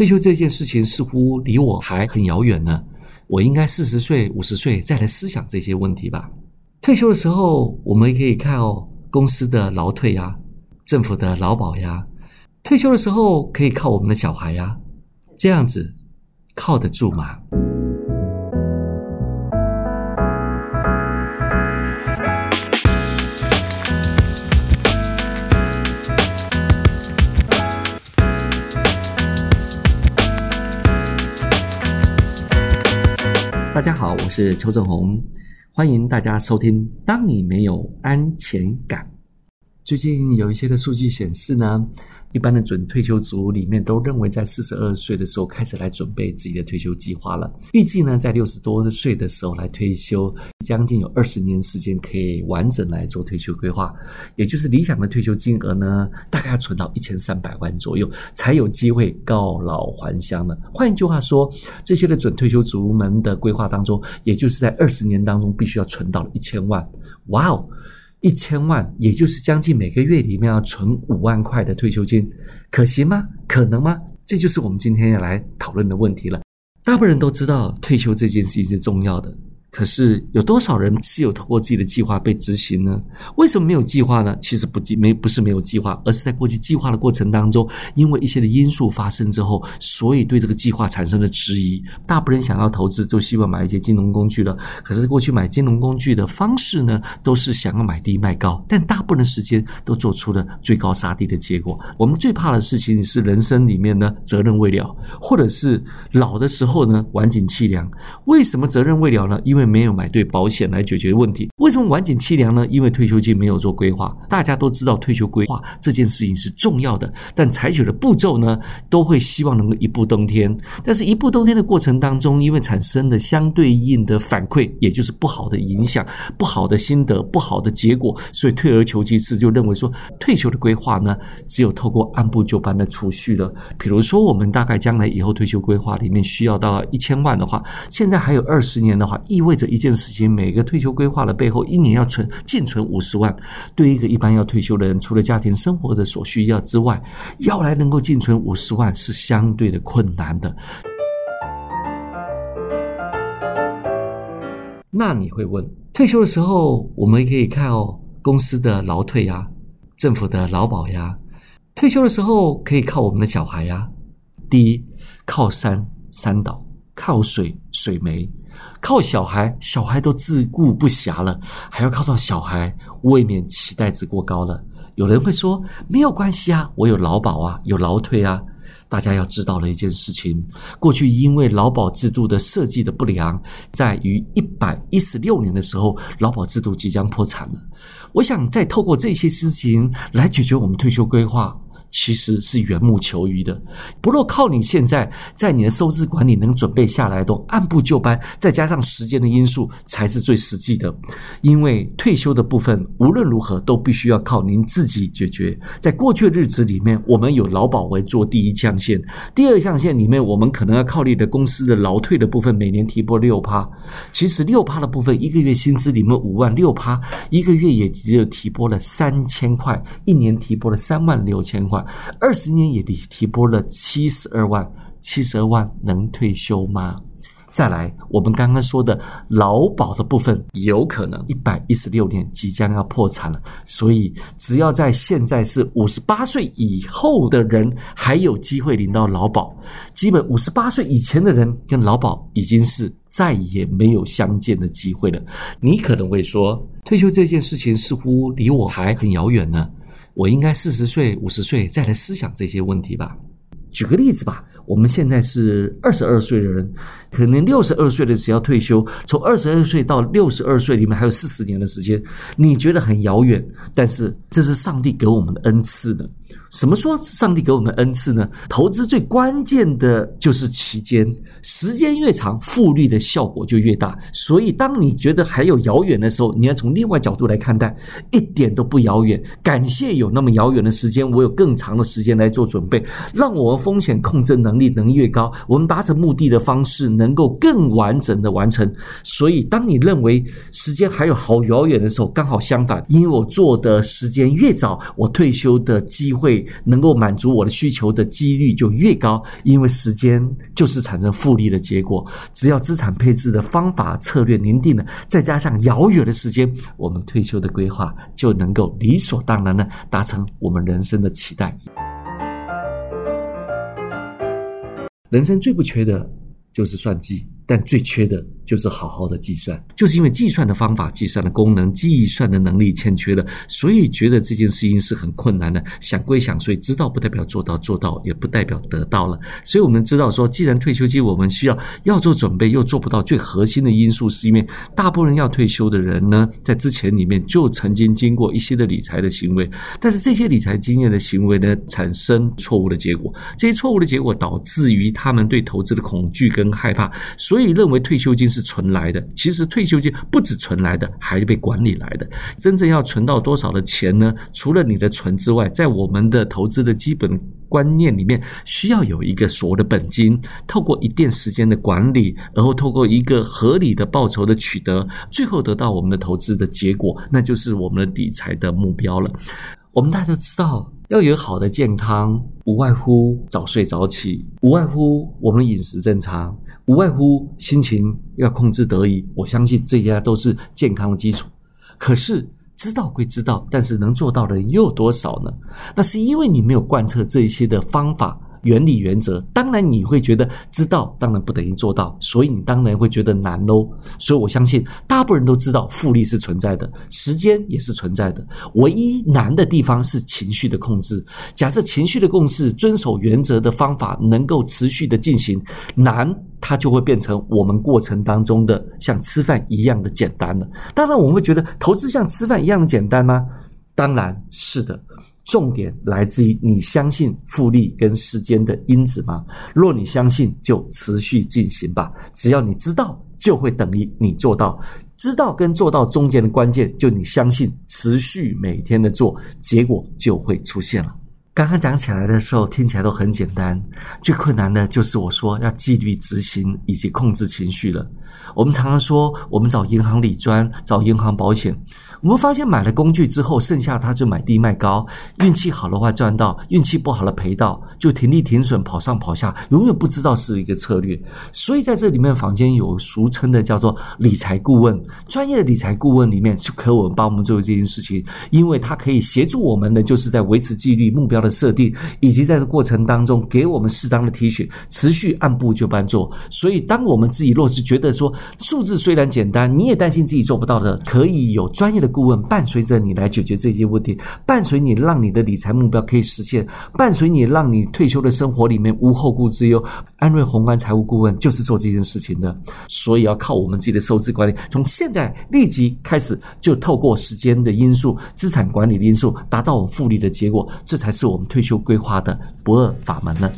退休这件事情似乎离我还很遥远呢。我应该四十岁、五十岁再来思想这些问题吧。退休的时候，我们可以看哦公司的劳退呀，政府的劳保呀。退休的时候可以靠我们的小孩呀，这样子靠得住吗？大家好，我是邱正红，欢迎大家收听。当你没有安全感。最近有一些的数据显示呢，一般的准退休族里面都认为在四十二岁的时候开始来准备自己的退休计划了。预计呢，在六十多岁的时候来退休，将近有二十年时间可以完整来做退休规划。也就是理想的退休金额呢，大概要存到一千三百万左右，才有机会告老还乡了。换一句话说，这些的准退休族们的规划当中，也就是在二十年当中必须要存到一千万。哇哦！一千万，也就是将近每个月里面要存五万块的退休金，可行吗？可能吗？这就是我们今天要来讨论的问题了。大部分人都知道退休这件事情是重要的。可是有多少人是有通过自己的计划被执行呢？为什么没有计划呢？其实不计没不是没有计划，而是在过去计划的过程当中，因为一些的因素发生之后，所以对这个计划产生了质疑。大部分人想要投资，都希望买一些金融工具了。可是过去买金融工具的方式呢，都是想要买低卖高，但大部分的时间都做出了最高杀低的结果。我们最怕的事情是人生里面呢责任未了，或者是老的时候呢晚景凄凉。为什么责任未了呢？因为为没有买对保险来解决问题，为什么晚景凄凉呢？因为退休金没有做规划。大家都知道退休规划这件事情是重要的，但采取的步骤呢，都会希望能够一步登天。但是，一步登天的过程当中，因为产生的相对应的反馈，也就是不好的影响、不好的心得、不好的结果，所以退而求其次，就认为说退休的规划呢，只有透过按部就班的储蓄了。比如说，我们大概将来以后退休规划里面需要到一千万的话，现在还有二十年的话，意味。为着一件事情，每个退休规划的背后，一年要存净存五十万。对一个一般要退休的人，除了家庭生活的所需要之外，要来能够净存五十万是相对的困难的。那你会问，退休的时候我们可以靠公司的劳退呀，政府的劳保呀，退休的时候可以靠我们的小孩呀。第一，靠山山倒，靠水水没。靠小孩，小孩都自顾不暇了，还要靠到小孩，未免期待值过高了。有人会说没有关系啊，我有劳保啊，有劳退啊。大家要知道了一件事情：过去因为劳保制度的设计的不良，在于一百一十六年的时候，劳保制度即将破产了。我想再透过这些事情来解决我们退休规划。其实是缘木求鱼的，不若靠你现在在你的收支管理能准备下来，都按部就班，再加上时间的因素，才是最实际的。因为退休的部分无论如何都必须要靠您自己解决。在过去的日子里面，我们有劳保为做第一象限，第二象限里面，我们可能要靠你的公司的劳退的部分，每年提拨六趴。其实六趴的部分，一个月薪资里面五万六趴，一个月也只有提拨了三千块，一年提拨了三万六千块。二十年也提提拨了七十二万，七十二万能退休吗？再来，我们刚刚说的劳保的部分，有可能一百一十六年即将要破产了。所以，只要在现在是五十八岁以后的人还有机会领到劳保，基本五十八岁以前的人跟劳保已经是再也没有相见的机会了。你可能会说，退休这件事情似乎离我还很遥远呢。我应该四十岁、五十岁再来思想这些问题吧。举个例子吧，我们现在是二十二岁的人，可能六十二岁的时候要退休，从二十二岁到六十二岁里面还有四十年的时间，你觉得很遥远？但是这是上帝给我们的恩赐呢。什么说上帝给我们恩赐呢？投资最关键的就是期间，时间越长，复利的效果就越大。所以，当你觉得还有遥远的时候，你要从另外角度来看待，一点都不遥远。感谢有那么遥远的时间，我有更长的时间来做准备，让我们风险控制能力能越高，我们达成目的的方式能够更完整的完成。所以，当你认为时间还有好遥远的时候，刚好相反，因为我做的时间越早，我退休的机会。能够满足我的需求的几率就越高，因为时间就是产生复利的结果。只要资产配置的方法策略凝定了，再加上遥远的时间，我们退休的规划就能够理所当然的达成我们人生的期待。人生最不缺的就是算计。但最缺的就是好好的计算，就是因为计算的方法、计算的功能、计算的能力欠缺了，所以觉得这件事情是很困难的。想归想，所以知道不代表做到，做到也不代表得到了。所以我们知道说，既然退休金我们需要要做准备，又做不到，最核心的因素是因为大部分人要退休的人呢，在之前里面就曾经经过一些的理财的行为，但是这些理财经验的行为呢，产生错误的结果，这些错误的结果导致于他们对投资的恐惧跟害怕，所以。所以认为退休金是存来的，其实退休金不止存来的，还是被管理来的。真正要存到多少的钱呢？除了你的存之外，在我们的投资的基本观念里面，需要有一个所谓的本金，透过一定时间的管理，然后透过一个合理的报酬的取得，最后得到我们的投资的结果，那就是我们的理财的目标了。我们大家都知道。要有好的健康，无外乎早睡早起，无外乎我们饮食正常，无外乎心情要控制得宜。我相信这些都是健康的基础。可是知道归知道，但是能做到的人又有多少呢？那是因为你没有贯彻这一些的方法。原理原则，当然你会觉得知道，当然不等于做到，所以你当然会觉得难喽。所以我相信大部分人都知道复利是存在的，时间也是存在的，唯一难的地方是情绪的控制。假设情绪的共识、遵守原则的方法能够持续的进行，难它就会变成我们过程当中的像吃饭一样的简单了。当然我们会觉得投资像吃饭一样简单吗？当然是的。重点来自于你相信复利跟时间的因子吗？若你相信，就持续进行吧。只要你知道，就会等于你做到。知道跟做到中间的关键，就你相信，持续每天的做，结果就会出现了。刚刚讲起来的时候，听起来都很简单，最困难的就是我说要纪律执行以及控制情绪了。我们常常说，我们找银行理专，找银行保险。我们发现买了工具之后，剩下他就买低卖高，运气好的话赚到，运气不好的赔到，就停利停损，跑上跑下，永远不知道是一个策略。所以在这里面，坊间有俗称的叫做理财顾问，专业的理财顾问里面是可我们帮我们做这件事情，因为他可以协助我们的，就是在维持纪律、目标的设定，以及在这过程当中给我们适当的提醒，持续按部就班做。所以，当我们自己若是觉得说数字虽然简单，你也担心自己做不到的，可以有专业的。顾问伴随着你来解决这些问题，伴随你让你的理财目标可以实现，伴随你让你退休的生活里面无后顾之忧。安瑞宏观财务顾问就是做这件事情的，所以要靠我们自己的收支管理，从现在立即开始，就透过时间的因素、资产管理的因素，达到我们复利的结果，这才是我们退休规划的不二法门呢。